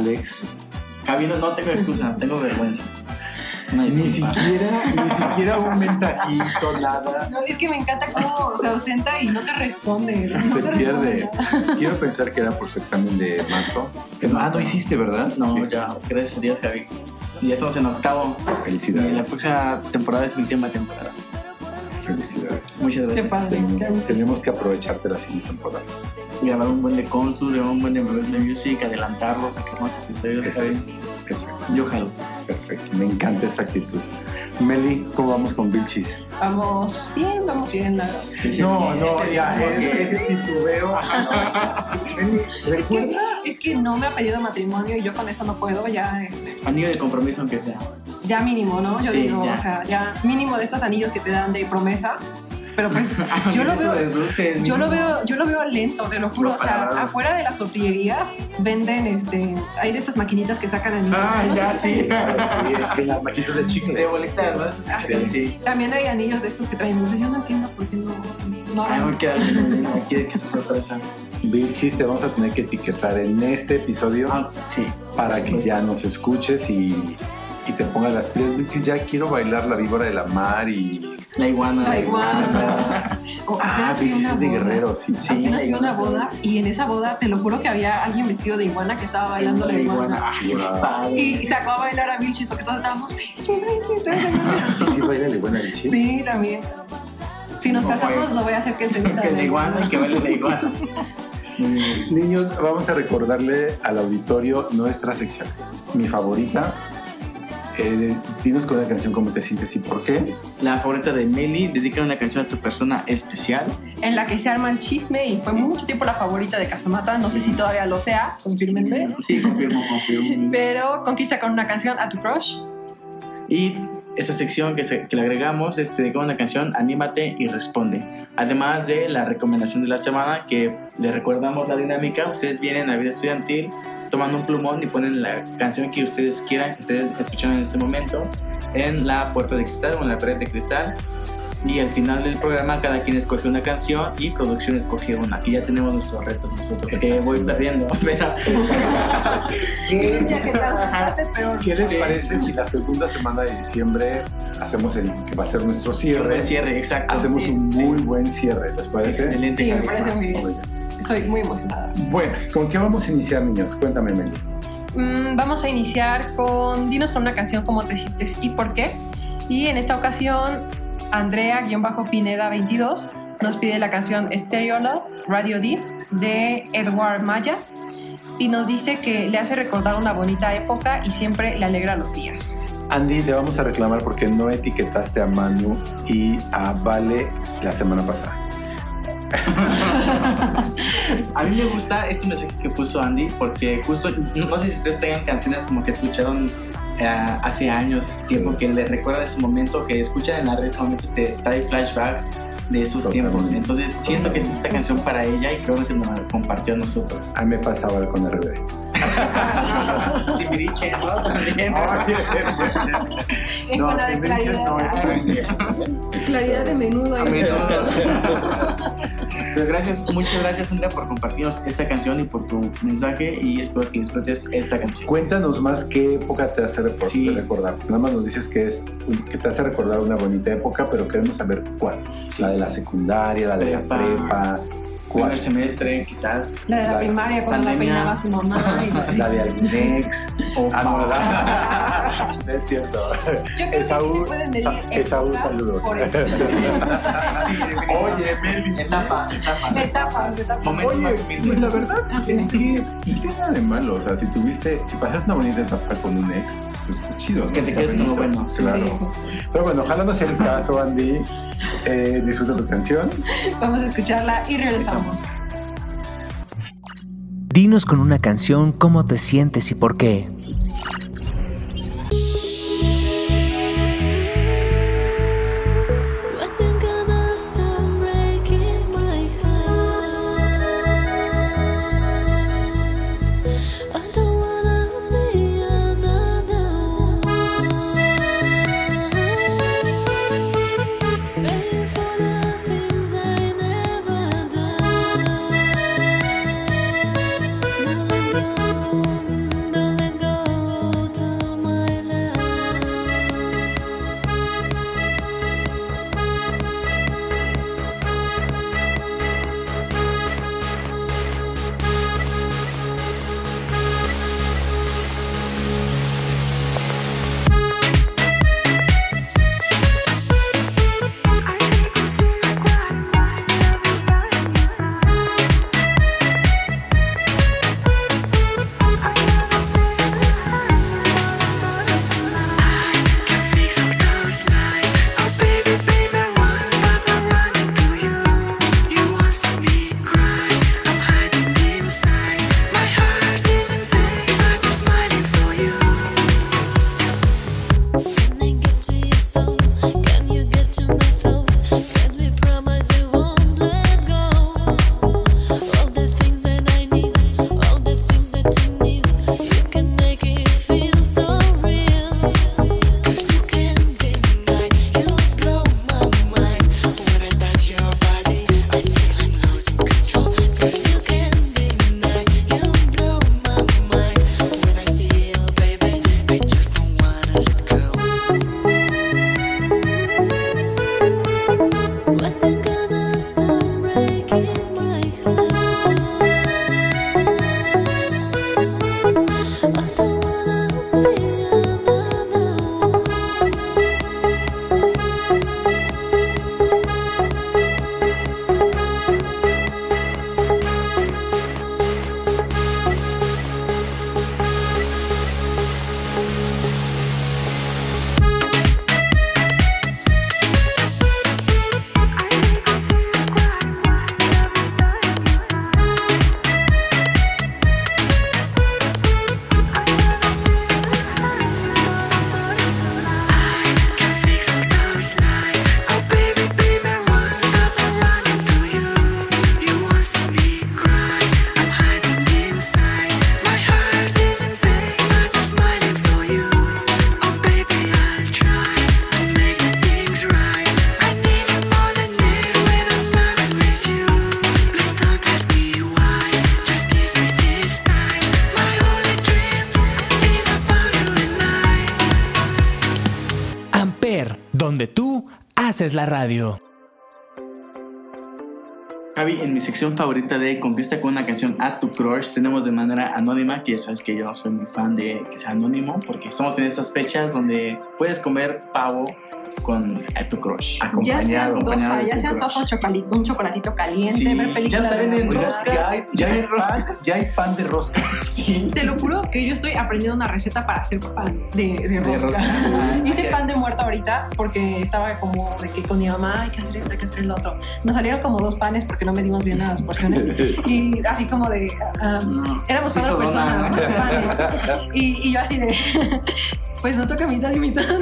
Alex, Javi, no, no tengo excusa, tengo vergüenza. Ni siquiera, ni siquiera un mensajito, nada. No, es que me encanta cómo se ausenta y no te responde. No Se te pierde. responde. Quiero pensar que era por su examen de mato. Ah, no hiciste, ¿verdad? No, Sí. ya, gracias a Dios, Javi. Ya estamos en octavo. Y la Felicidades. próxima temporada es mi última temporada. Felicidades. Muchas Qué gracias. padre. Tenemos, qué gusto. tenemos que aprovecharte la siguiente temporada. Grabar un buen de Consul, grabar un buen de Rebelde Music, adelantarlo, sacar más episodios. Exacto. Yo jalo. Perfecto. Me encanta esa actitud. Meli, ¿cómo vamos con Bill Cheese? Vamos bien, vamos bien. la. Sí, sí, No, no, ese ya, que- ese titubeo. Meli, Es que, recuerda. es que no me ha pedido matrimonio y yo con eso no puedo, ya, este, Anillo de compromiso, aunque sea. ya mínimo, ¿no? Yo Sí, digo, ya. o sea, ya mínimo de estos anillos que te dan de promesa. Pero pues yo lo veo, yo lo no. veo, yo lo veo lento, te lo juro. O sea, afuera de las tortillerías venden, este, hay de estas maquinitas que sacan anillos. Ah, No ya, sí. Que las maquitas de chicle. De bolitas, ¿no? Ah, se sí. sí. También hay anillos de estos que traen dulces. Yo no entiendo por qué no. no Ay, queda me quiere que sea sorpresa. Bill Cheese, te vamos a tener que etiquetar en este episodio. Ah, sí. para que ya nos escuches y, y te pongas las pilas. Bichi, ya quiero bailar la víbora de la mar y. La iguana. La iguana. O Ah, fui una de boda. guerrero, sí. Sí. Apenas fui una boda y en esa boda te lo juro que había alguien vestido de iguana que estaba bailando la iguana. Ay, qué Wow. padre. Y sacó a bailar a Vilchis porque todos estábamos Vilchis, Vilchis, Vilchis". ¿Y sí baila la buena Bichi? Sí, también. Si nos No, casamos, lo voy a hacer que él se vista Que de la iguana y que baile la iguana. Niños, vamos a recordarle al auditorio nuestras secciones. Mi favorita. Eh, dinos con una canción cómo te sientes y por qué. La favorita de Meli, dedica una canción a tu persona especial. En la que se arma el chisme y fue mucho tiempo la favorita de Casamata. No sé si todavía lo sea, confirmenme. Sí, confirmo, confirmo. Pero conquista con una canción a tu crush. Y esa sección que, se- que le agregamos es te dedica una canción, anímate y responde. Además de la recomendación de la semana, que le recordamos la dinámica. Ustedes vienen a la vida estudiantil tomando un plumón y ponen la canción que ustedes quieran, que ustedes escuchan en este momento, en la puerta de cristal o en la pared de cristal. Y al final del programa cada quien escoge una canción y producción escoge una. Aquí ya tenemos nuestro reto nosotros, que voy perdiendo, pero ¿Qué les parece si la segunda semana de diciembre hacemos el que va a ser nuestro cierre? el cierre, exacto. Hacemos Sí, un sí. muy buen cierre, ¿les parece? Excelente. Sí, me parece muy bien. Estoy muy emocionada. Bueno, ¿con qué vamos a iniciar, niños? Cuéntame, Meli. Mm, vamos a iniciar con Dinos con una canción cómo te sientes y por qué. Y en esta ocasión, Andrea-Pineda22 nos pide la canción Stereolog Radio D de Edward Maya y nos dice que le hace recordar una bonita época y siempre le alegra los días. Andy, te vamos a reclamar porque no etiquetaste a Manu y a Vale la semana pasada. A mí me gusta este mensaje que puso Andy porque justo, no sé si ustedes tengan canciones como que escucharon eh, hace años, tiempo, que les recuerda ese momento, que escuchan en la red, ese momento te trae flashbacks de esos Totalmente. tiempos. Entonces siento que es esta canción para ella y creo que nos la compartió a nosotros. A mí me pasaba con RBD. Timbiriche, ¿no? También. Es con la de Timbiriche no, es claridad. Claridad de menudo. A menudo. Pues gracias, muchas gracias Andrea por compartirnos esta canción y por tu mensaje y espero que disfrutes esta canción. Cuéntanos más qué época te hace Sí. recordar. Nada más nos dices que es que te hace recordar una bonita época, pero queremos saber cuál. Sí. La de la secundaria, la de Prepa. la prepa, cuál. Primer semestre, quizás. La de la La primaria cuando la pandemia. peinaba su mamá. y la- La de Alginex. O Ah, no, ¿verdad? No es cierto. Yo creo que sí se pueden medir Sa- Esaú, saludos. por el- Oye, Meli. Etapas, etapas. Etapas, etapas. Oye, pues la verdad es que no tiene nada de malo. O sea, si tuviste, si pasaste una bonita etapa con un ex, pues está chido. ¿no? Que te quedes como bueno. Claro. Sí. Pero bueno, ojalá no sea el caso, Andy. Eh, disfruta tu canción. Vamos a escucharla y regresamos. Dinos con una canción cómo te sientes y por qué. Haces la radio. Javi, en mi sección favorita de Conquista con una canción a tu crush, tenemos de manera anónima, que ya sabes que yo soy muy fan de que sea anónimo, porque estamos en estas fechas donde puedes comer pavo con a tu crush. Ya se Acompañado. antoja, acompañado de ya se antoja un chocolatito, un chocolatito caliente, Sí, ver ya películas. está de vendiendo roscas. Ya hay, ya, hay pan, ya hay pan de rosca. Sí, te lo juro que yo estoy aprendiendo una receta para hacer pan de, de De rosca. rosca. Ah, Hice ya. pan de muerto ahorita porque estaba como de que con mi mamá hay que hacer esto, hay que hacer el otro. Nos salieron como dos panes porque no medimos bien las porciones. Y así como de. No. éramos cuatro personas, dos panes. Y, y yo así de. Pues nos toca mitad y mitad.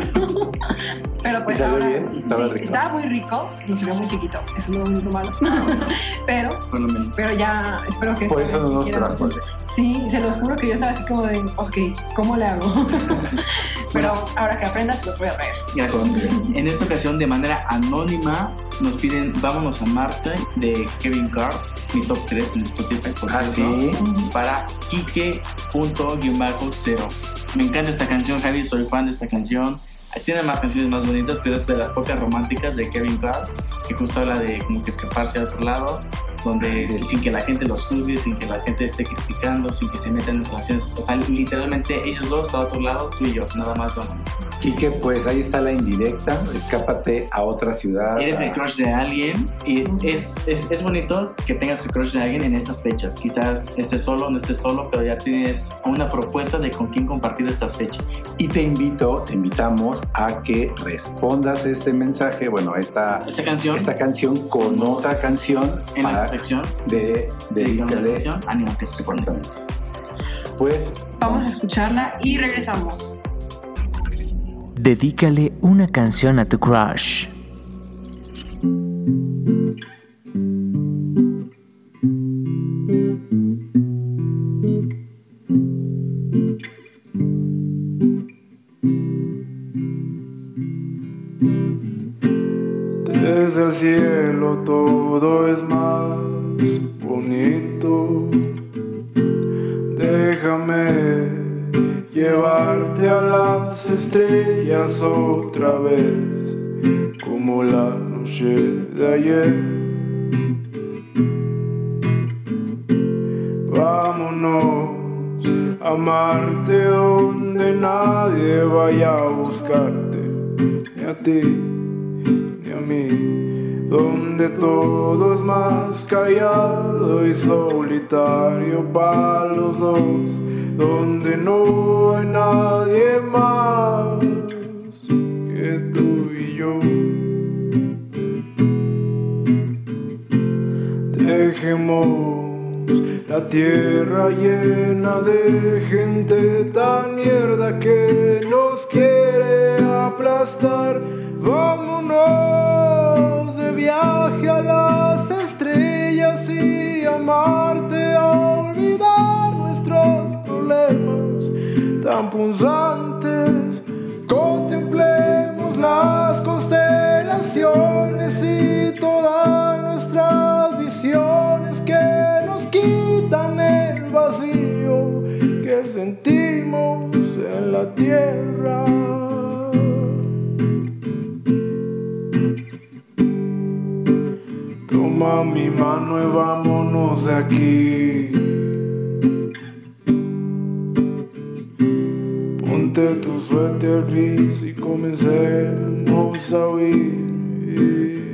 Pero pues ¿Y ahora. bien? ¿Estaba sí, rico? estaba muy rico. Nos salió muy chiquito. Eso es lo único malo. pero, lo menos. pero ya espero que. Por eso no nos trajo. Sí, se los juro que yo estaba así como de, ok, ¿cómo le hago? Pero ahora que aprendas, los voy a traer. Gracias. En esta ocasión, de manera anónima, nos piden Vámonos a Marte de Kevin Carr, mi top 3 en Spotify, por Ah, cierto, sí. para Kike.0. Me encanta esta canción, Javi, soy fan de esta canción. Tiene más canciones más bonitas, pero es de las pocas románticas de Kevin Carr, que justo habla de como que escaparse a otro lado, donde Sí. sin que la gente los juzgue, sin que la gente esté criticando, sin que se metan en relaciones. O sea, literalmente ellos dos a otro lado, tú y yo, nada más vámonos. Quique, pues ahí está la indirecta. Escápate a otra ciudad. Eres el crush de alguien y es, es, es bonito que tengas el crush de alguien en estas fechas. Quizás estés solo, no estés solo, pero ya tienes una propuesta de con quién compartir estas fechas. Y te invito, te invitamos a que respondas este mensaje, bueno, esta, Esta canción, esta canción con otra canción en para- sección, de dedícale. canción, anímate, responde. Exactamente. Pues Vamos a escucharla y regresamos. Dedícale una canción a tu crush. Desde el cielo todo es más bonito. Déjame llevarte a las estrellas otra vez, como la noche de ayer. Vámonos a Marte donde nadie vaya a buscarte, ni a ti ni a mí, donde todo es más callado y solitario para los dos, donde no hay nadie más que tú y yo. Dejemos la tierra llena de gente tan mierda que nos quiere aplastar. Vámonos viaje a las estrellas y a Marte a olvidar nuestros problemas tan punzantes. Contemplemos las constelaciones y todas nuestras visiones que nos quitan el vacío que sentimos en la tierra. Toma mi mano y vámonos de aquí. Ponte tu suéter gris y comencemos a huir.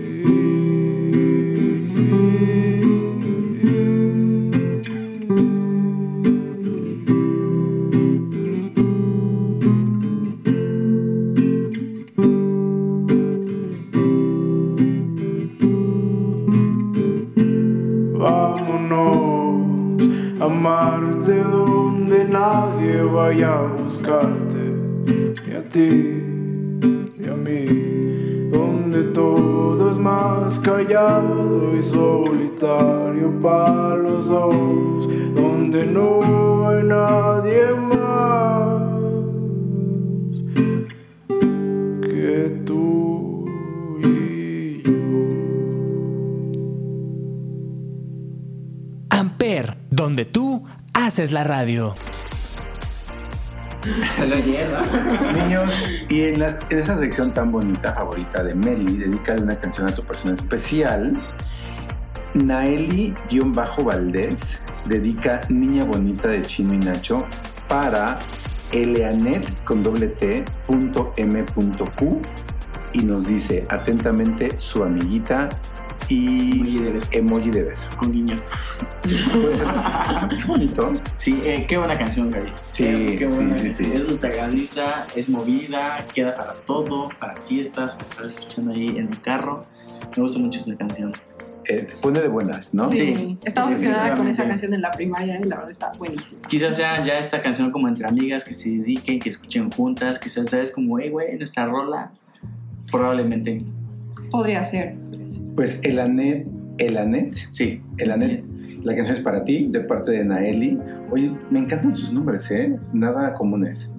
En, esa sección tan bonita, favorita de Meli, dedícale una canción a tu persona especial. Naeli-Valdés dedica Niña Bonita de Chino y Nacho para Eleanet con doble T punto M punto Q y nos dice atentamente su amiguita y Emoji de beso. emoji de beso. Con guiño. Qué bonito. Sí, eh, qué buena canción, Gaby. Sí, Qué- qué sí, buena sí, sí. Es pegadiza, es movida, queda para todo, para fiestas, para estar escuchando ahí en el carro. Me gusta mucho esta canción. Eh, te pone de buenas, ¿no? Sí, Sí, estaba obsesionada con esa canción en la primaria y la verdad está buenísima. Quizás sea ya esta canción como entre amigas que se dediquen, que escuchen juntas, quizás sabes como, hey, güey, nuestra rola. Probablemente, Podría ser. Pues el Anet, el Anet, sí. el Anet, la canción es para ti, de parte de Naeli. Oye, me encantan sus nombres, ¿eh? Nada comunes.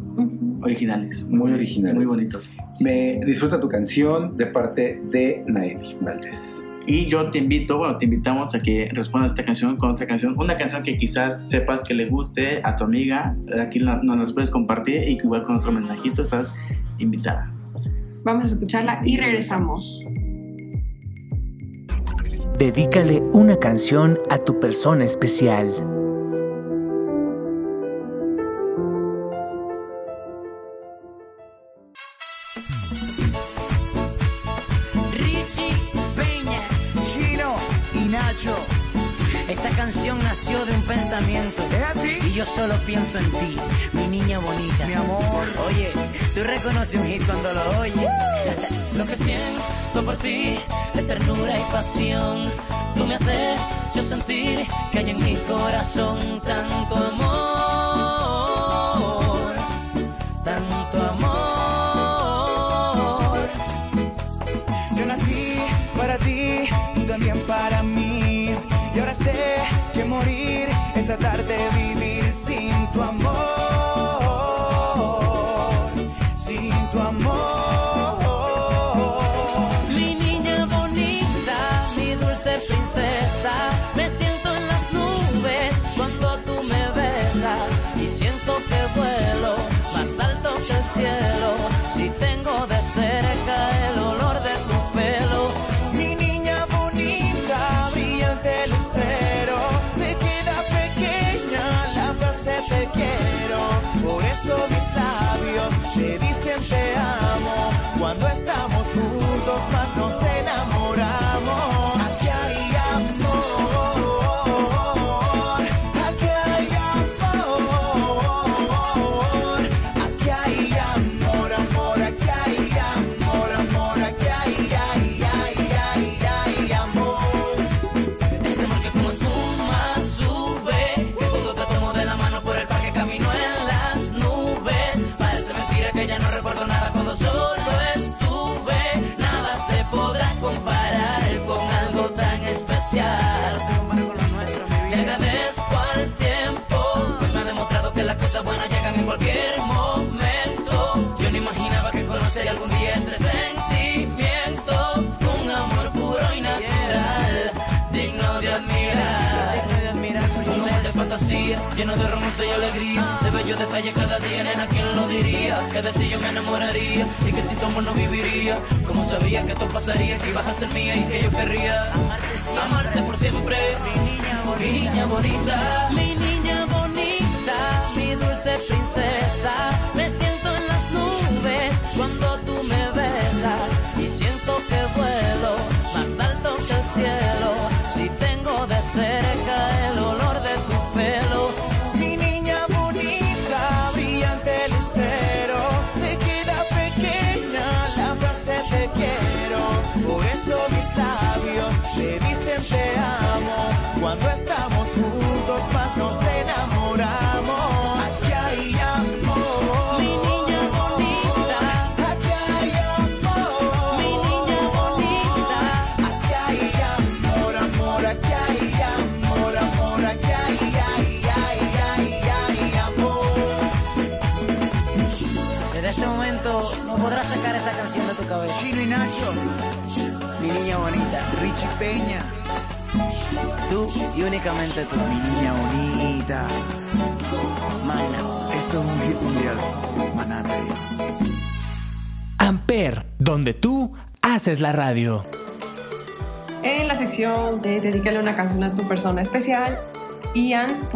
Originales. Muy originales. Muy bonitos. Me disfruta tu canción de parte de Naeli Valdés. Y yo te invito, bueno, te invitamos a que respondas esta canción con otra canción. Una canción que quizás sepas que le guste a tu amiga. Aquí nos las puedes compartir y que igual con otro mensajito estás invitada. Vamos a escucharla y regresamos. Dedícale una canción a tu persona especial. Richie Peña, Chino y Nacho. esta canción nació de un pensamiento. ¿Es así? Y yo solo pienso en ti, mi niña bonita. Mi amor. Oye, tú reconoces un hit cuando lo oyes. Lo que siento por ti es ternura y pasión. Tú me has hecho sentir que hay en mi corazón tanto amor, lleno de romance y alegría, de bellos detalles cada día, nena, ¿quién lo diría? Que de ti yo me enamoraría y que sin tu amor no viviría. Como sabía que esto pasaría, que ibas a ser mía y que yo querría amarte por siempre. Mi niña bonita, mi niña bonita, mi dulce princesa. Richie Peña, Tú y únicamente tú. mi niña bonita. Magna. Esto es un hit mundial, Manate. Amper, donde tú haces la radio. En la sección de Dedícale una canción a tu persona especial, Ian.ss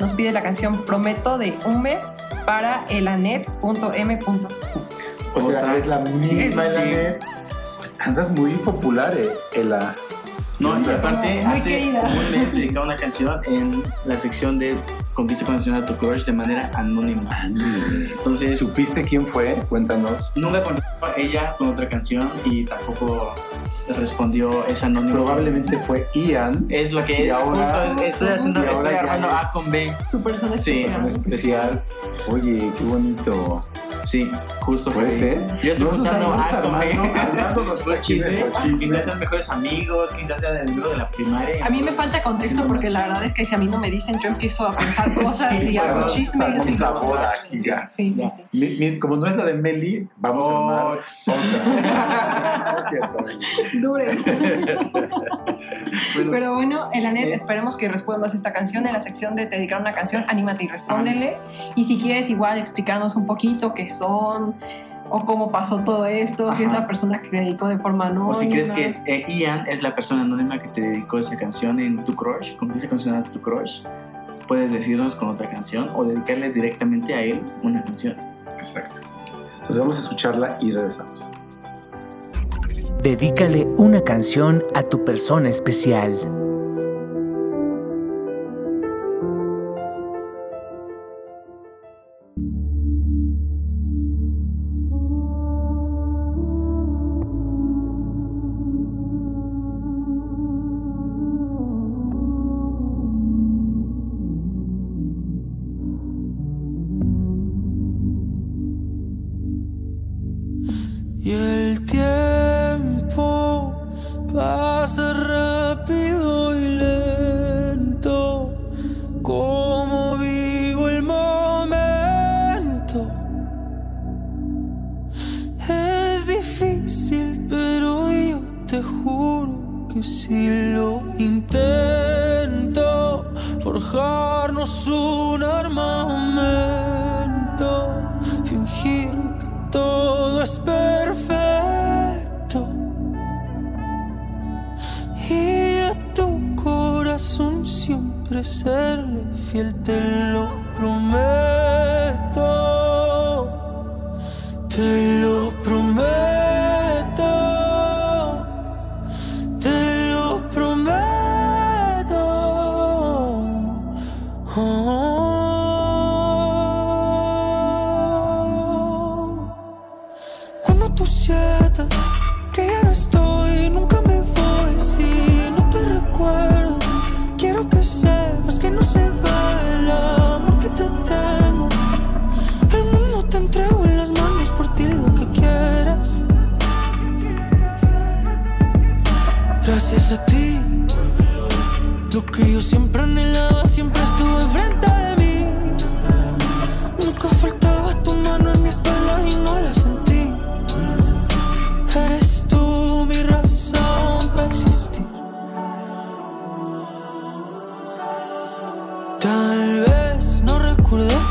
nos pide la canción Prometo de Humber para elanet.m. O sea, Otra. es la Sí, misma sí. Elanet. Pues andas muy popular, eh, Ela. No, y aparte Muy hace querida. un mes dedicó una canción en la sección de Conquista Condicional a tu Crush de manera anónima. Entonces, ¿Supiste quién fue? Cuéntanos. nunca contestó ella con otra canción y tampoco respondió esa anónima. Probablemente fue Ian. Es lo que Y es. ahora- justo estoy haciendo, estoy armando es- A con B. Su persona Sí. Persona especial. Oye, qué bonito. Sí, justo Puede ser. Yo estoy juntando andamos A con B. armando- armando nuestros Los chismes. chismes, los Quizás sean mejores amigos, quizás sean enemigos de la primaria. A mí me falta contexto porque la verdad es que si a mí no me dicen, yo empiezo a pensar cosas y hago bueno, chisme y boda aquí ya. Sí, sí, sí. Como no es la de Meli, vamos a armar es. Dure. Bueno, Pero bueno, Elanet, Eh. esperemos que respondas esta canción en la sección de te dedicaron una canción, anímate y respóndele. Y si quieres igual explicarnos un poquito qué son o cómo pasó todo esto, si es Ajá. la persona que te dedicó de forma anónima. O si crees que es, eh, Ian es la persona anónima que te dedicó esa canción en tu crush, con esa canción a tu crush, puedes decirnos con otra canción o dedicarle directamente a él una canción. Exacto. Pues vamos a escucharla y regresamos. Dedícale una canción a tu persona especial.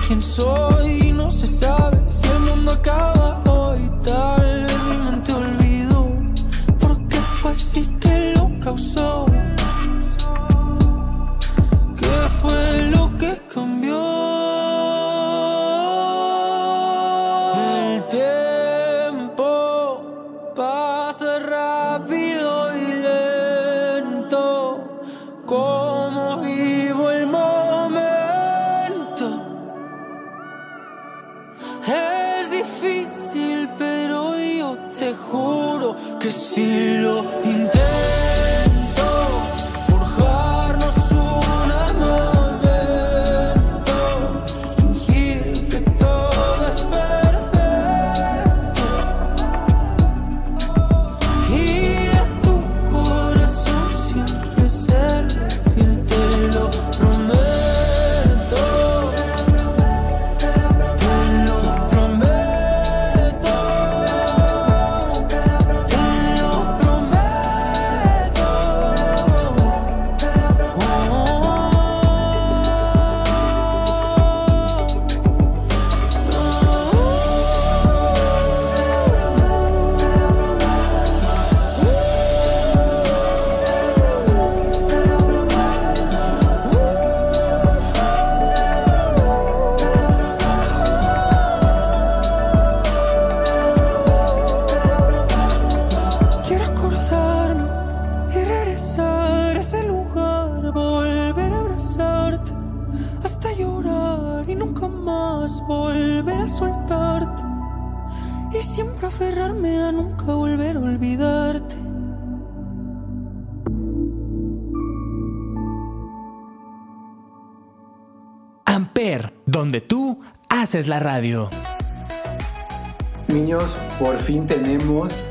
Quién soy, no se sabe si el mundo acaba hoy. Tal vez mi mente olvidó, porque fue así que lo causó. Amper, donde tú haces la radio. Niños, por fin tenemos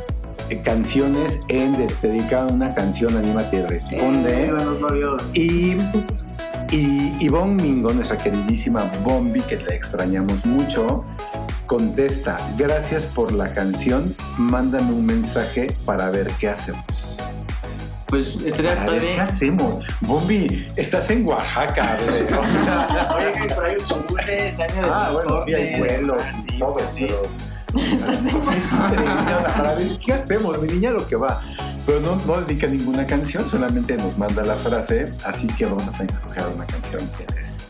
eh, canciones en de, dedicada a una canción, Anímate y Responde. Eh. Y, y Ivonne Mingo, nuestra queridísima Bombi, que la extrañamos mucho, contesta, gracias por la canción, mándame un mensaje para ver qué hacemos. Pues estaría ver qué padre. hacemos. Bombi, estás en Oaxaca, bebé. O sea, Oye, por ahí autobuses, años de ah, bueno, sí, hay vuelos Ah, sí, todo, pues sí. pero- Para ver qué hacemos, mi niña, lo que va. Pero no, no dedica ninguna canción, solamente nos manda la frase, así que vamos a tener que escoger una canción que es.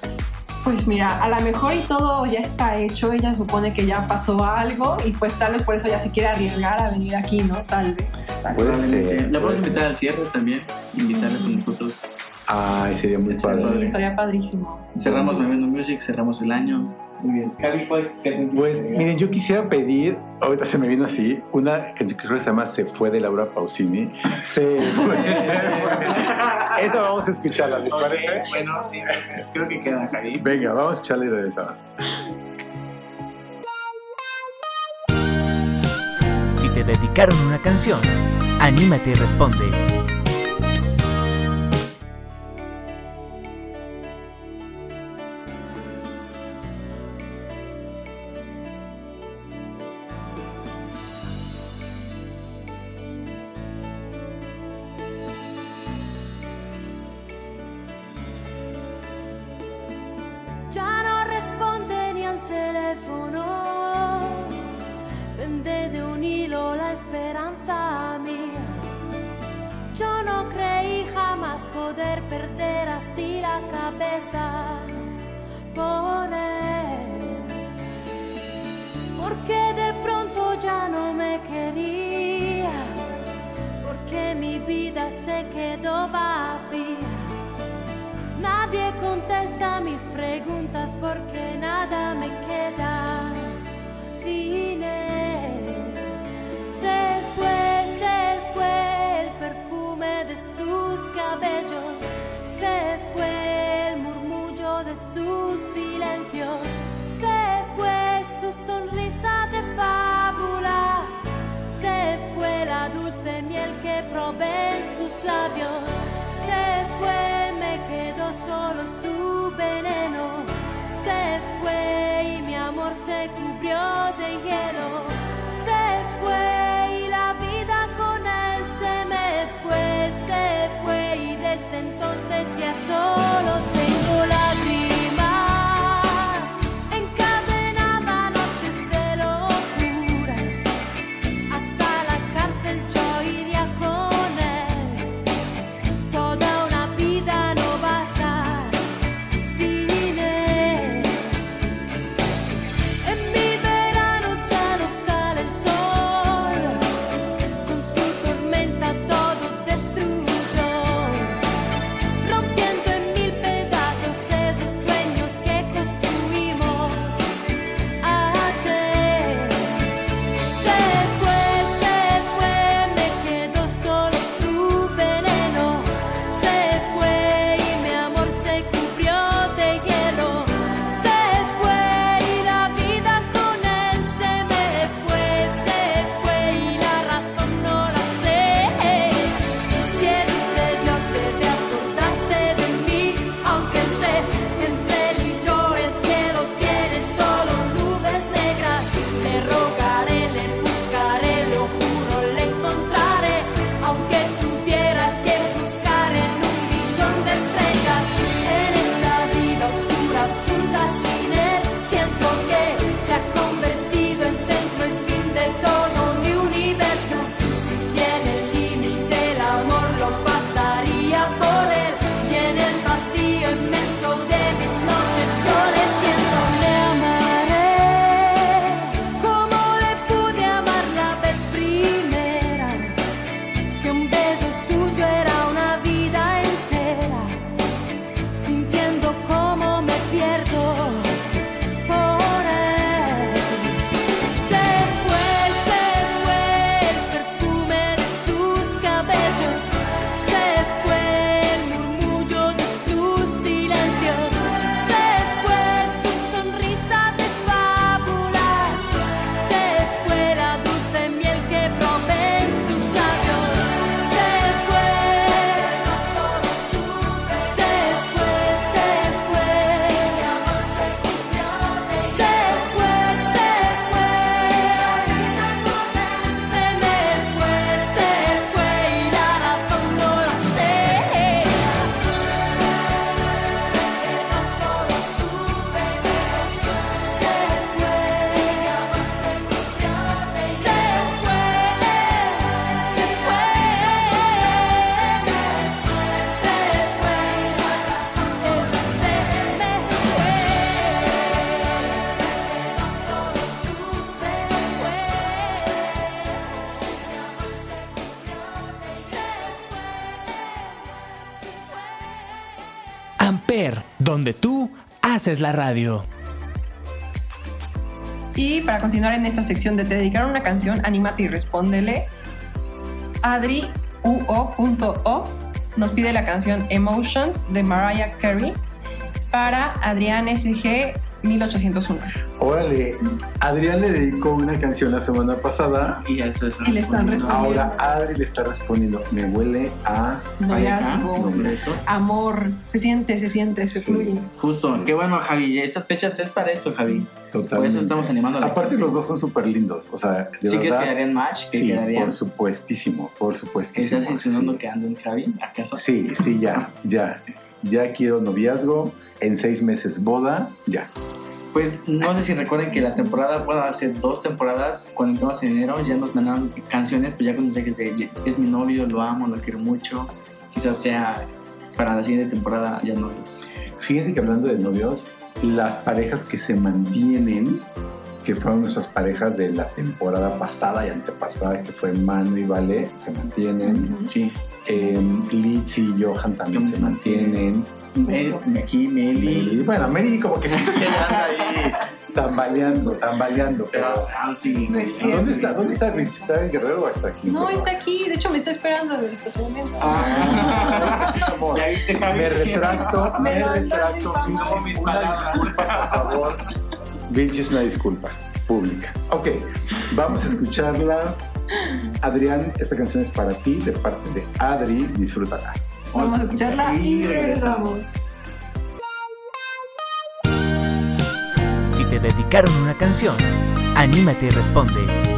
Pues mira, a lo mejor y todo ya está hecho, ella supone que ya pasó algo y pues tal vez por eso ya se quiere arriesgar a venir aquí, ¿no? Tal vez. tal vez. Puede Probablemente. ser. La podemos invitar al cierre también. Invitarla con nosotros. Ay, sería muy padre. Estaría padrísimo. Cerramos Movimiento Music, cerramos el año. Muy bien. Javi, ¿cuál canción Pues miren, yo quisiera pedir, ahorita se me vino así, una canción que creo que se llama Se fue de Laura Pausini. Se fue. Esa vamos a escucharla, ¿les Ok, parece? Bueno, sí, creo que queda, Javi. Venga, vamos a escucharla y regresamos. Si te dedicaron una canción, anímate y responde. Así la cabeza por él. Porque de pronto ya no me quería. Porque mi vida se quedó vacía. Nadie contesta mis preguntas porque nada me queda sin él. Se fue, se fue el perfume de sus cabellos, se fue el murmullo de sus silencios, se fue su sonrisa de fábula, se fue la dulce miel que probé en sus labios, se fue, me quedó solo su veneno, se fue y mi amor se cubrió de hielo, solo donde tú haces la radio. Y para continuar en esta sección de te dedicaron una canción, anímate y respóndele. Adri UO.o nos pide la canción Emotions de Mariah Carey para Adrián SG 1801. Órale, Adrián le dedicó una canción la semana pasada. Y, ya se Y le están respondiendo. Ahora Adri le está respondiendo. Me huele a. Noviazgo, amor, se siente, se siente, se Sí. fluye. Justo, qué bueno, Javi. Estas fechas es para eso, Javi. Por Totalmente. eso estamos animando a la Aparte, gente. los dos son súper lindos. O sea, de ¿Sí verdad. que darían match? ¿Que sí, quedarían? por supuestísimo. Por supuestísimo. ¿Estás insinuando sí. que ando en Javi? ¿Acaso? Sí, sí, ya, ya. Ya quiero noviazgo. En seis meses boda. Ya. Pues no sé si recuerden que la temporada, bueno, hace dos temporadas, cuando entramos en enero, ya nos mandaron canciones, pues ya con mensajes de es mi novio, lo amo, lo quiero mucho. Quizás sea para la siguiente temporada ya novios. Fíjense que hablando de novios, las parejas que se mantienen, que fueron nuestras parejas de la temporada pasada y antepasada, que fue Manu y Vale, se mantienen. Sí. Eh, Litz y Johan también Sí, se mantienen. Me- aquí, Meli. Meli, bueno, Meli como que siempre anda ahí tambaleando, tambaleando. Pero, Pero, ah, sí. No es cierto. ¿Dónde está? ¿Dónde está Rich? ¿Está en Guerrero o está aquí? No, está aquí, de hecho me está esperando en el estacionamiento. Ah. ¿Ya viste, Javi? Me retracto, Me me retracto, Mis una disculpa, por favor. Vinchis, una disculpa pública. Ok, vamos a escucharla. Adrián, esta canción es para ti, de parte de Adri, disfrútala. Vamos a escucharla y regresamos. Si te dedicaron una canción, anímate y responde.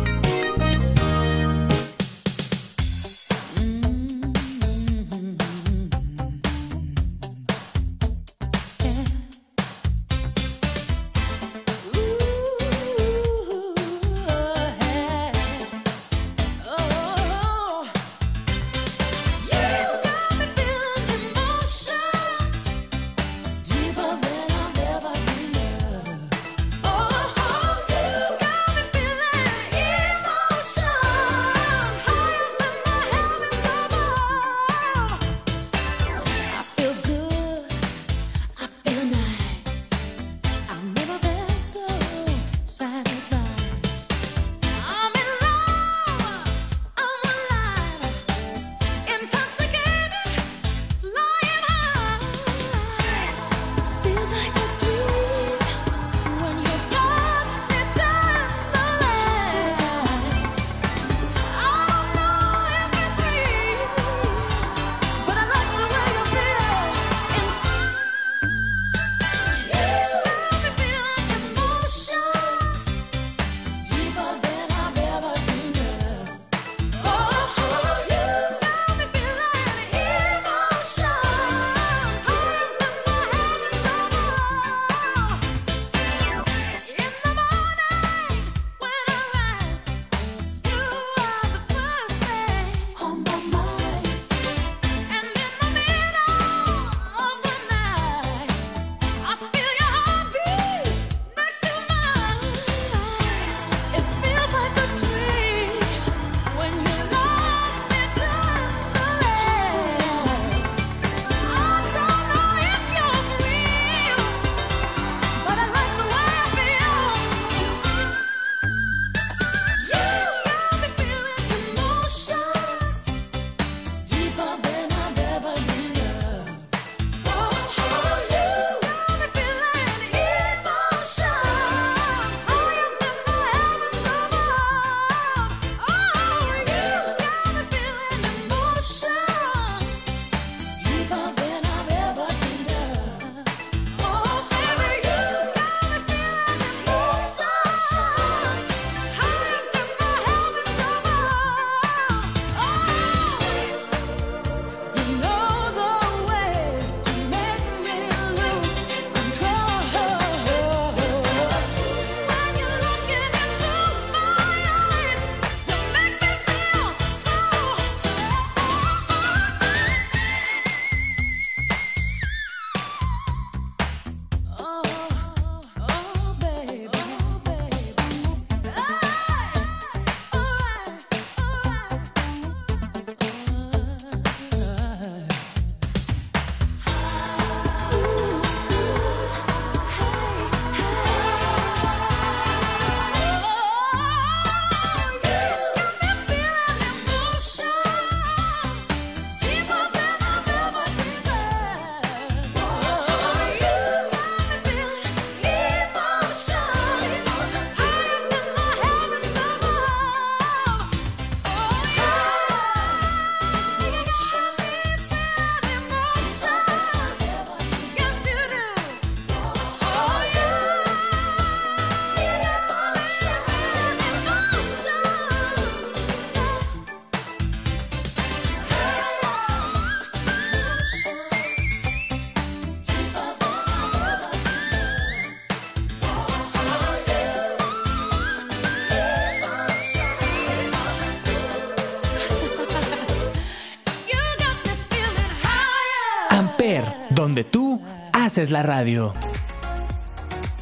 Haces la radio.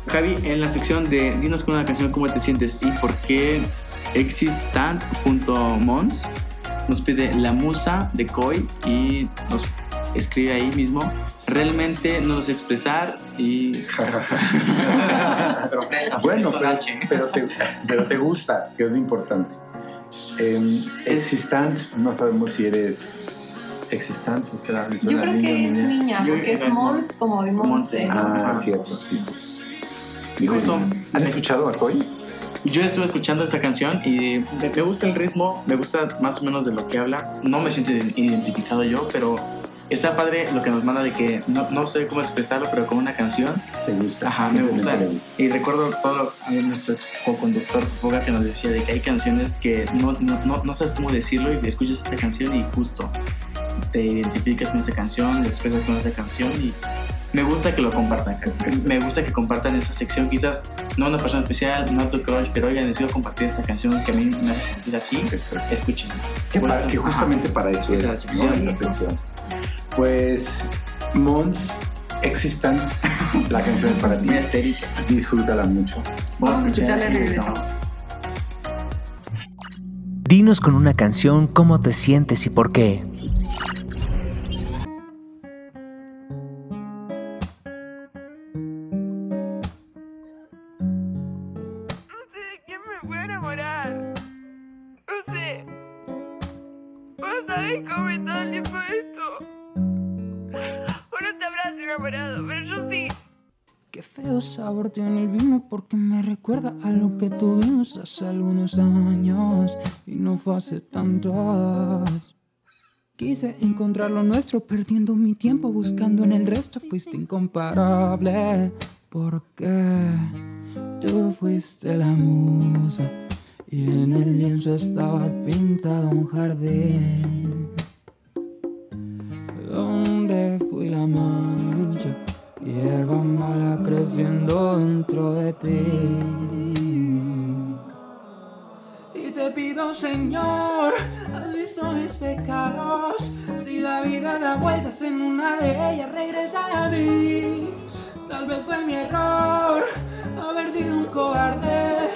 Javi, en la sección de Dinos con una canción cómo te sientes y por qué Existant.mons nos pide la musa de Koi y nos escribe ahí mismo. Realmente no lo sé expresar y. Pero fresa, Bueno, pero, H. pero te, pero te gusta, que es lo importante. Eh, existant, no sabemos si eres será me Yo creo niño, que es niña. porque es Mons como de Monse. Monse. Ah, cierto, sí. Y justo ¿Han escuchado a Koi? yo estuve escuchando esta canción y me, me gusta el ritmo, me gusta más o menos de lo que habla. No me siento identificado yo, pero está padre lo que nos manda de que no, no sé cómo expresarlo, pero como una canción. ¿Te gusta? Ajá, me gusta. le gusta. Y recuerdo todo lo- a nuestro ex co-conductor Foga que nos decía de que hay canciones que no, no, no, no sabes cómo decirlo y escuchas esta canción y justo te identificas con esa canción, lo expresas con esa canción y me gusta que lo compartan. Me gusta que compartan esa sección, quizás no una persona especial, no tu crush, pero oigan, decido compartir esta canción que a mí me hace sentir así. Escuchen. Que, ajá. justamente para eso Esa es sección. ¿no? Esa sección. Pues, Mons, Existant, la canción es para ti. Muy. Disfrútala mucho. Vamos a escuchar escucharla y regresamos. Dinos con una canción cómo te sientes y por qué. Porque me recuerda a lo que tuvimos hace algunos años y no fue hace tantos. Quise encontrar lo nuestro perdiendo mi tiempo buscando en el resto. Fuiste incomparable porque tú fuiste la musa y en el lienzo estaba pintado un jardín donde fui la mancha, hierba mala creciendo dentro de ti. Y te pido, Señor, has visto mis pecados. Si la vida da vueltas en una de ellas, regresa a mí. Tal vez fue mi error haber sido un cobarde.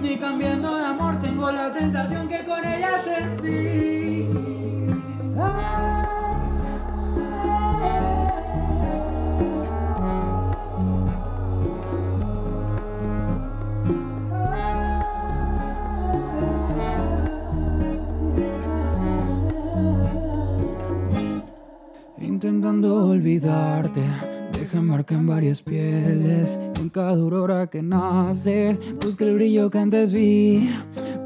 Ni cambiando de amor, tengo la sensación que con ella sentí. Intentando olvidarte, deja marca en varias pieles. En cada aurora que nace, busca el brillo que antes vi.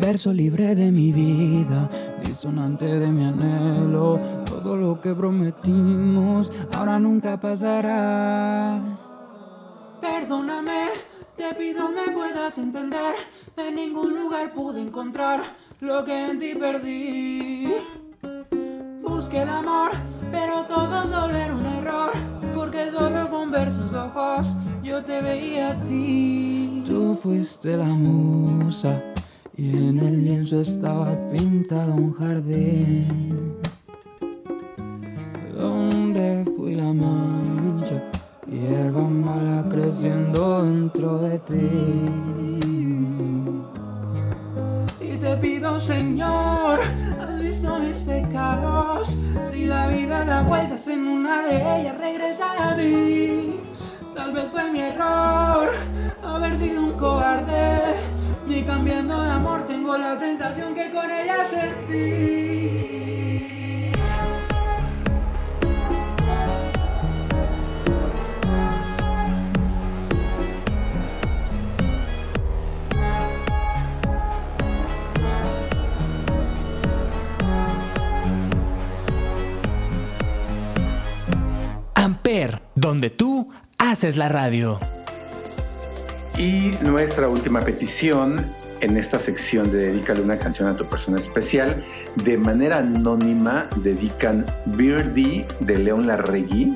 Verso libre de mi vida, disonante de mi anhelo. Todo lo que prometimos, ahora nunca pasará. Perdóname, te pido me puedas entender. En ningún lugar pude encontrar lo que en ti perdí. Busqué el amor, pero todo solo era un error. Porque solo con ver sus ojos yo te veía a ti. Tú fuiste la musa y en el lienzo estaba pintado un jardín. Donde fui la mancha, hierba mala creciendo dentro de ti. Y te pido, Señor, has visto mis pecados. Si la vida da vueltas en una de ellas, regresa a mí. Tal vez fue mi error haber sido un cobarde. Ni cambiando de amor, tengo la sensación que con ella sentí. Amper, donde tú haces la radio. Y nuestra última petición en esta sección de Dedícale una canción a tu persona especial, de manera anónima dedican Birdie de León Larregui,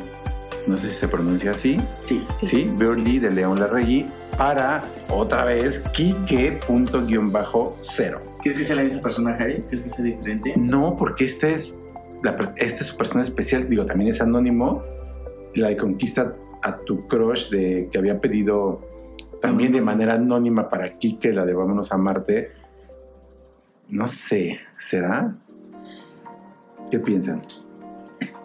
no sé si se pronuncia así, Sí. sí, Birdie de León Larregui, para otra vez Kike punto guion bajo cero. ¿Crees que sea la misma persona, Javi? ¿Crees que sea diferente? No, porque este es, la este es su persona especial, digo, también es anónimo, la de conquista a tu crush de que había pedido también de manera anónima para Kike la de Vámonos a Marte. No sé, ¿será? ¿Qué piensan?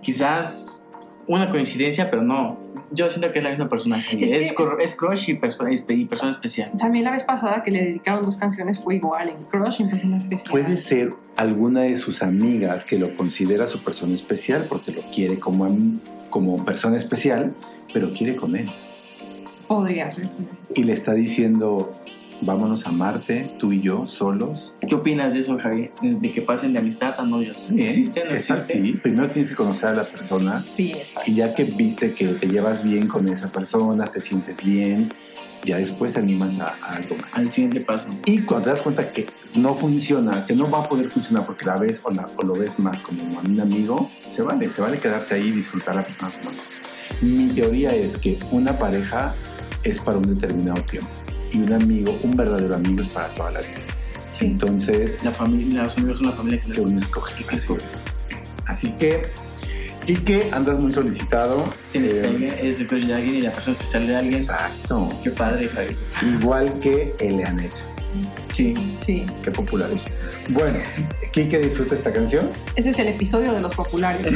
Quizás una coincidencia, pero no. Yo siento que es la misma persona. Es Es, es crush y, perso- y persona especial. También la vez pasada que le dedicaron dos canciones fue igual, en Crush y en Persona Especial. Puede ser alguna de sus amigas que lo considera su persona especial porque lo quiere como, como persona especial, pero quiere con él. Podría ser. Y le está diciendo, vámonos a Marte, tú y yo, solos. ¿Qué opinas de eso, Javi? De, de que pasen de amistad a novios. ¿Existe? ¿No es existe? así. Primero tienes que conocer a la persona Sí, exacto. y ya que viste que te llevas bien con esa persona, te sientes bien, ya después te animas a, a algo más. Al siguiente paso. Y cuando te das cuenta que no funciona, que no va a poder funcionar porque la ves o, la- o lo ves más como un amigo, se vale, se vale quedarte ahí y disfrutar a la persona como amigo. Mi teoría es que una pareja es para un determinado tiempo y un amigo, un verdadero amigo es para toda la vida. Sí. Entonces, La familia, los amigos son la familia que que uno escoge. Así es. Así que, Quique, andas muy solicitado. Tienes Eh, que alguien, es el crush de alguien y la persona especial de alguien. Exacto. Qué padre, Javi. Igual que Eleanet. Sí. Sí. Qué popular es. Bueno, Quique disfruta esta canción. Ese es el episodio de los populares.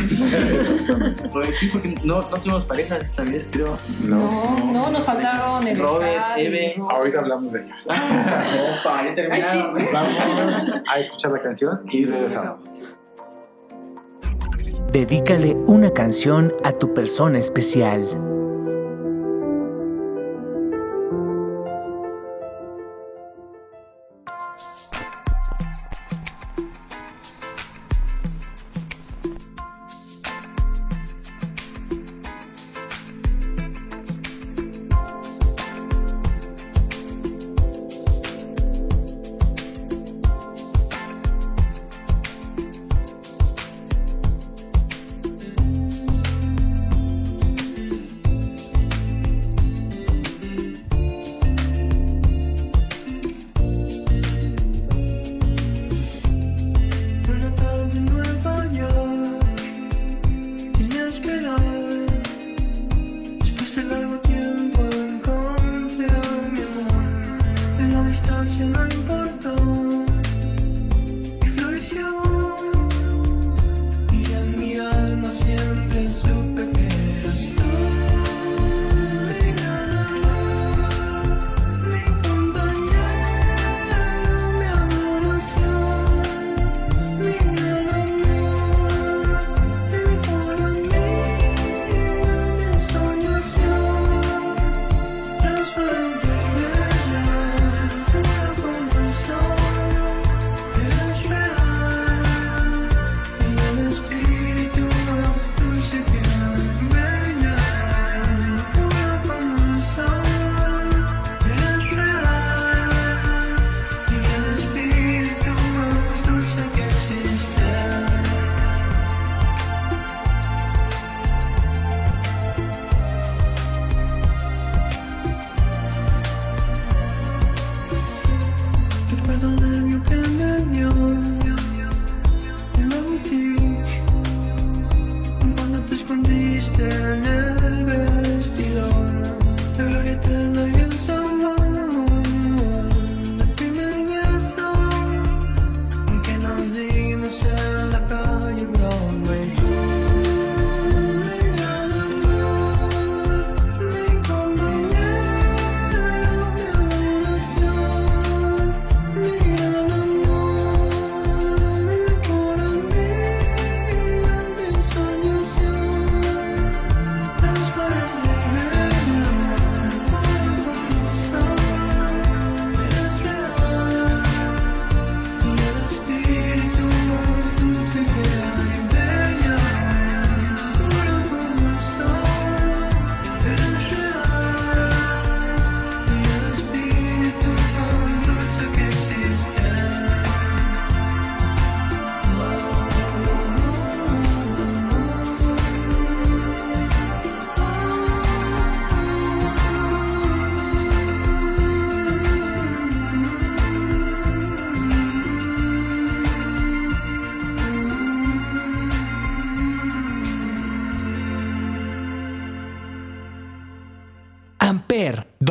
Pues sí, porque no, no tuvimos parejas esta vez, creo. No, no, nos faltaron el Robert, Eve. Ahorita hablamos de ellas. Opa, ya chisme. Vamos a escuchar la canción y regresamos. Dedícale una canción a tu persona especial.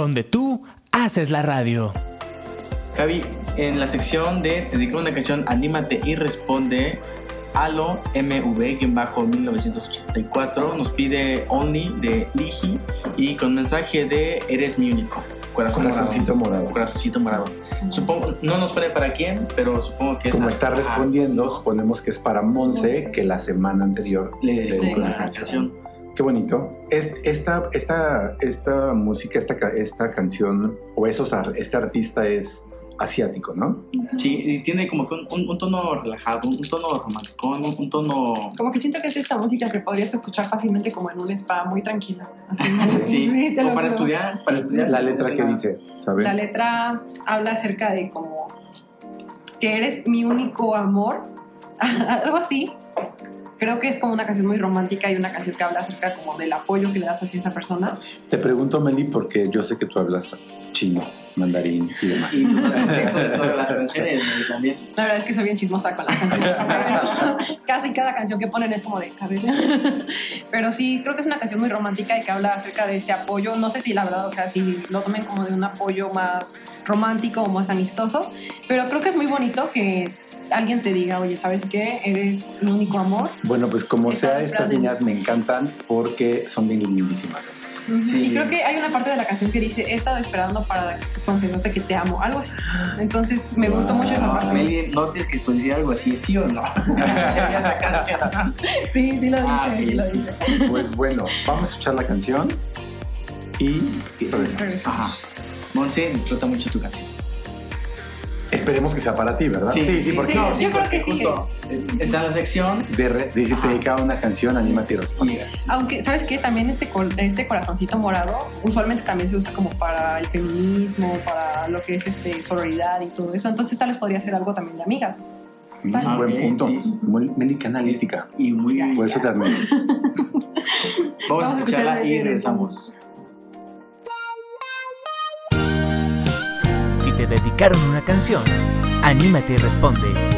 Donde tú haces la radio. Javi, en la sección de Te dedico una canción, anímate y responde. Alo MV-1984 nos pide Only de Ligi y con mensaje de Eres mi único. Corazón Corazoncito morado. Corazoncito morado. Supongo, no nos pone para quién, pero supongo que es. Como está respondiendo, suponemos que es para Monse, que la semana anterior Le dedicó una canción. Qué bonito. Es- Esta, esta, esta música, esta, ca- esta canción, o esos, este artista es asiático, ¿no? Sí, y tiene como que un, un- un tono relajado, un, tono romántico, un, un tono. Como que siento que es esta música que podrías escuchar fácilmente como en un spa muy tranquila. Así, Sí, te o lo para juro. estudiar, para estudiar. La letra que dice, ¿sabes? La letra habla acerca de como que eres mi único amor, algo así. Creo que es como una canción muy romántica y una canción que habla acerca como del apoyo que le das hacia esa persona. Te pregunto, Meli, porque yo sé que tú hablas chino, mandarín y demás. Y pues hace un texto de todas las canciones y también. La verdad es que soy bien chismosa con las canciones. Casi cada canción que ponen es como de a ver. Pero sí, creo que es una canción muy romántica y que habla acerca de este apoyo. No sé si la verdad, o sea, si lo tomen como de un apoyo más romántico o más amistoso. Pero creo que es muy bonito que alguien te diga, oye, ¿sabes qué? Eres mi único amor. Bueno, pues como sea, estas niñas me encantan porque son bien lindísimas. Sí. Y creo que hay una parte de la canción que dice, he estado esperando para confesarte que te amo, algo así. Entonces me gustó mucho esa parte. Meli, no tienes que decir algo así, ¿sí o no? Esa canción. Sí, sí lo dice, Ah, sí lo dice. Pues bueno, vamos a escuchar la canción y regresamos. Regresamos. Ajá. Monse, disfruta mucho tu canción. Esperemos que sea para ti, ¿verdad? porque sí. yo creo que sí justo Está en la sección. de, re- dice te dedicaba una canción, anímate y responde. Aunque, ¿sabes qué? También este, col- este corazoncito morado usualmente también se usa como para el feminismo, para lo que es este sororidad y todo eso. Entonces tal vez podría ser algo también de amigas. Mm, Ah, buen ok, punto. sí. Muy, qué analítica. Y muy Por eso te admiro. Vamos a escucharla y regresamos. Te dedicaron una canción, anímate y responde.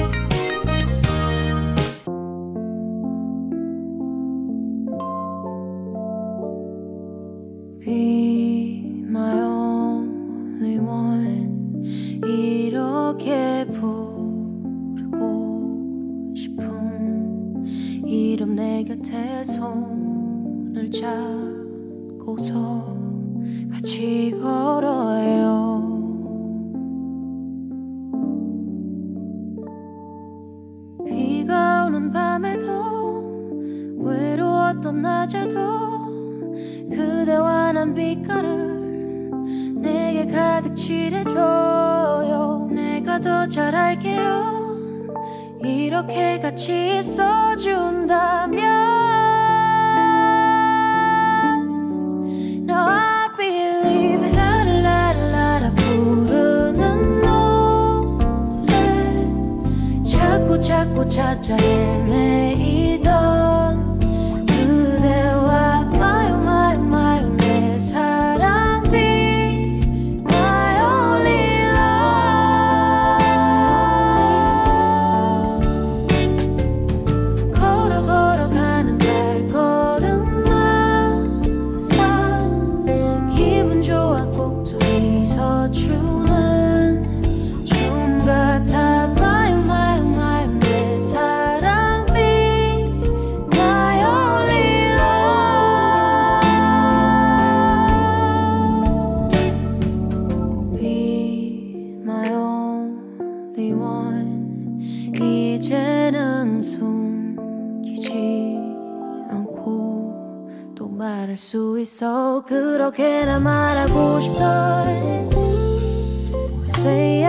낮에도 그대와 난 빛깔을 내게 가득 칠해줘요. 내가 더 잘 알게요. 이렇게 같이 있어준다면 No I believe 라라라라 부르는 노래. 자꾸 자꾸 찾아 헤매이 그렇게나 말하고 싶어. Say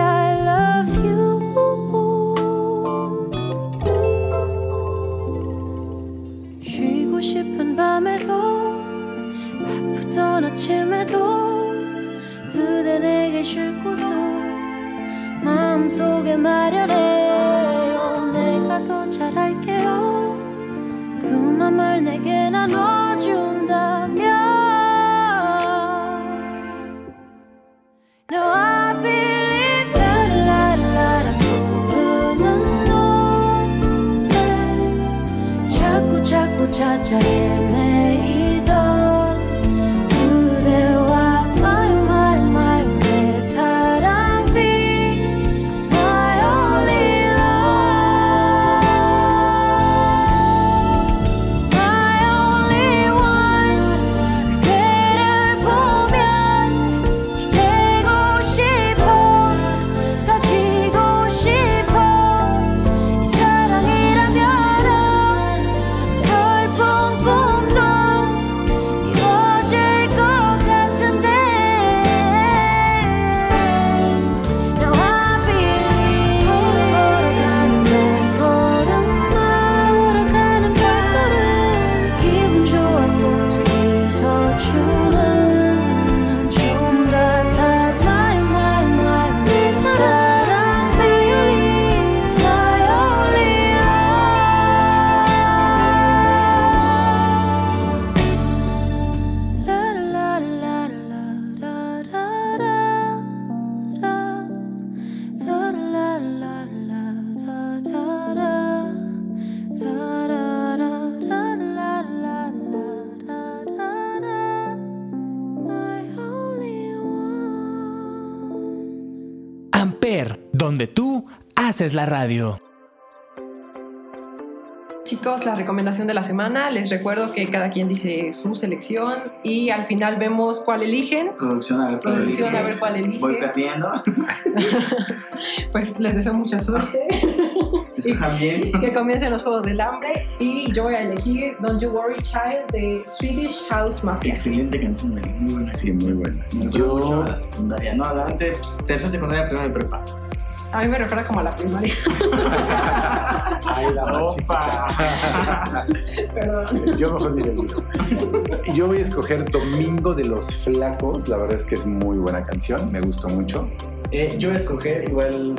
haces la radio. Chicos, la recomendación de la semana. Les recuerdo que cada quien dice su selección y al final vemos cuál eligen. Producción, a ver cuál Producción, elige. a ver cuál elige. Voy perdiendo. Pues les deseo mucha suerte. Bien. que comiencen los Juegos del Hambre. Y yo voy a elegir Don't You Worry Child de Swedish House Mafia. Excelente canción, muy buena. Sí, muy buena. Mucho a la secundaria. No, adelante, pues, tercera secundaria, primero de prepa. A mí me recuerda como a la primaria. Ay, la más Opa. Perdón. Yo mejor le digo. Yo voy a escoger Domingo de los Flacos. La verdad es que es muy buena canción. Me gustó mucho. Eh, yo voy a escoger igual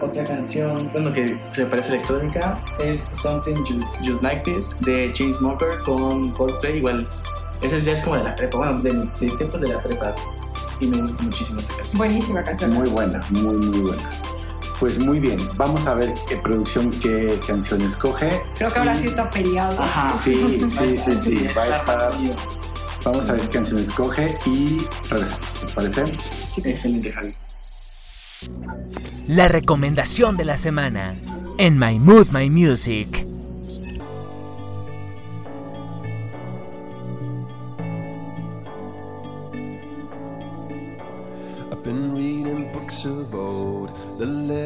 otra canción, bueno, que se parece electrónica. Es Something Ju- Just Like This de Chainsmoker con Coldplay. Igual, esa ya es como de la prepa, bueno, de, de tiempos de la prepa. Y me gusta muchísimo esa canción. Buenísima canción. Muy buena, muy, muy buena. Pues muy bien. Vamos a ver qué producción, qué canción escoge. Creo que ahora sí está peleado. Ajá. Sí, sí, sí, sí. Va a estar. Vamos a ver qué canción escoge y regresamos. ¿Les parece? Sí, excelente, Javi. La recomendación de la semana en My Mood My Music.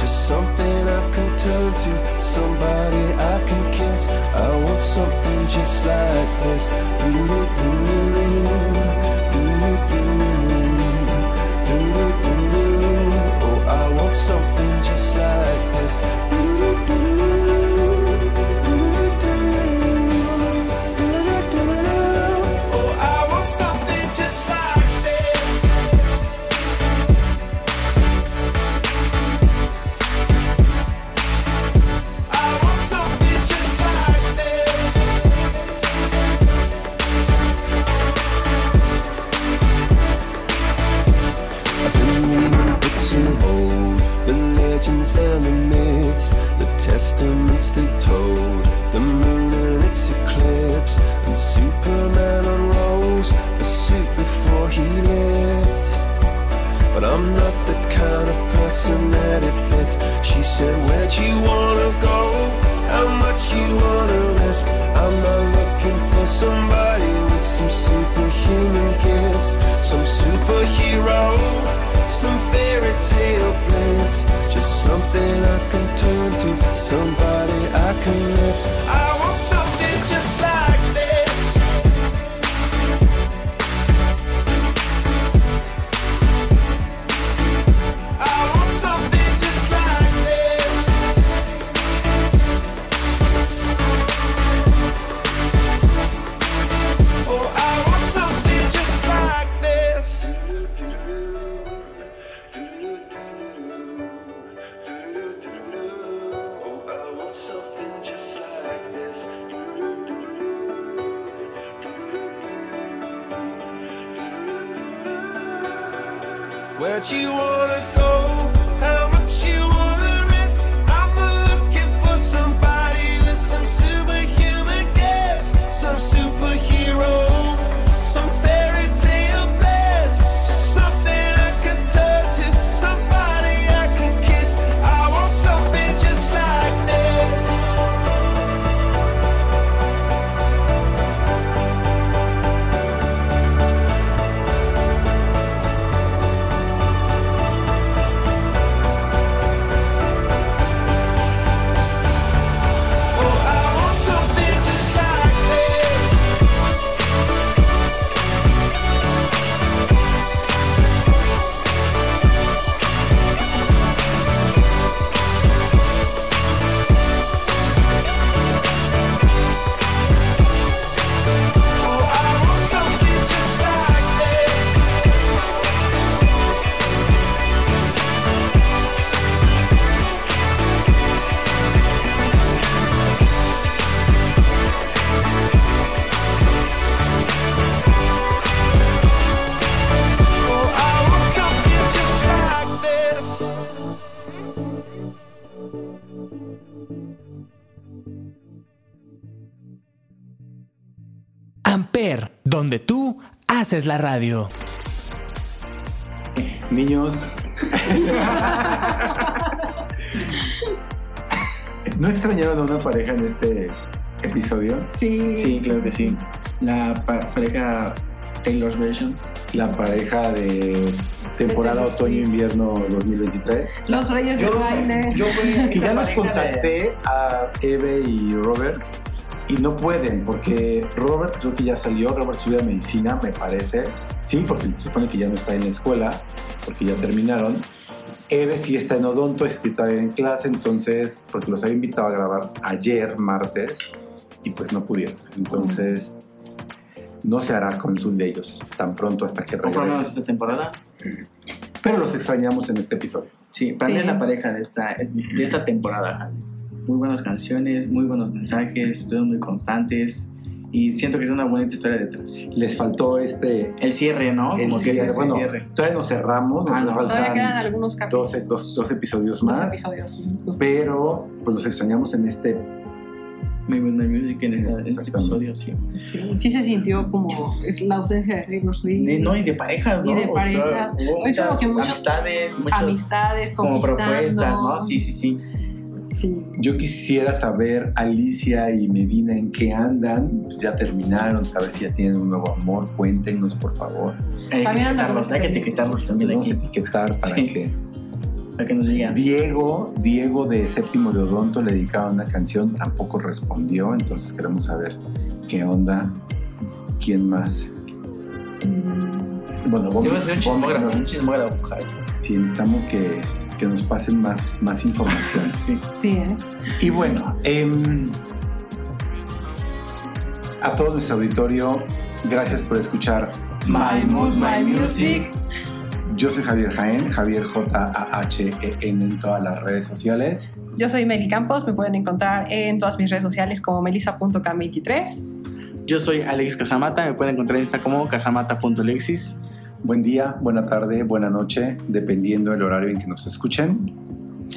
Just something I can turn to, somebody I can kiss. I want something just like this. Doo-doo-doo, doo-doo-doo, doo-doo-doo. Oh, I want something just like this. Haces la radio. Niños. ¿No extrañaron a una pareja en este episodio? Sí. Sí, claro que sí. La pa- pareja Taylor's Version. La pareja de temporada otoño-invierno 2023. Los Reyes del Baile. Yo fui Que ya los de- contacté a Eve y Robert y no pueden porque Robert creo que ya salió, Robert estudia medicina, me parece. Sí, porque se supone que ya no está en la escuela, porque ya terminaron. Eve sí está en odonto, está en clase, entonces, porque los había invitado a grabar ayer, martes, y pues no pudieron. Entonces, no se hará consul de ellos tan pronto hasta que regresen. esta temporada. Pero los extrañamos en este episodio. Sí, para mí Sí. es la pareja de esta, es- de esta temporada. Muy buenas canciones, muy buenos mensajes, estuvieron muy constantes y siento que es una bonita historia detrás. Les faltó este El cierre, ¿no? El Como que cierre, ese bueno, cierre. todavía no cerramos, nos Ah, no. Todavía quedan faltan algunos capítulos. 12, dos, dos episodios Dos más, episodios, sí, justo. pero pues los extrañamos en este, music en, esta- en este episodio, sí. Sí, sí se sintió como es la ausencia de Taylor Swift. De- no, y de parejas, ¿no? Y de O sea, parejas. Hoy como muchas que muchos- amistades, muchos amistades, como propuestas, ¿no? Sí, sí, sí. Sí. yo quisiera saber Alicia y Medina en qué andan, ya terminaron, saber si ya tienen un nuevo amor, cuéntenos por favor, Hay que etiquetarlos, hay que etiquetarlos también vamos a etiquetar para Sí. que para que nos digan. Diego, Diego de Séptimo de Odonto le dedicaba una canción, tampoco respondió, entonces queremos saber qué onda, quién más. Bueno, vamos, Yo voy a hacer un chismógrafo, un chismógrafo, Sí, necesitamos que, que nos pasen más, más información. Sí. Sí, ¿eh? Y bueno, em, a todo nuestro auditorio, gracias por escuchar. My Mood, My Music. Yo soy Javier Jaén, Javier J-A-H-E-N en todas las redes sociales. Yo soy Meli Campos, me pueden encontrar en todas mis redes sociales como melissa.cam23. Yo soy Alexis Casamata, me pueden encontrar en Insta como casamata.alexis. Buen día, buena tarde, buena noche, dependiendo del horario en que nos escuchen.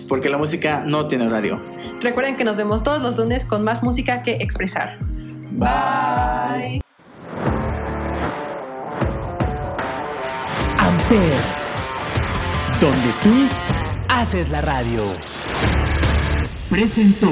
Porque la música no tiene horario. Recuerden que nos vemos todos los lunes con más música que expresar. Bye. Amper, donde tú haces la radio. Presentó.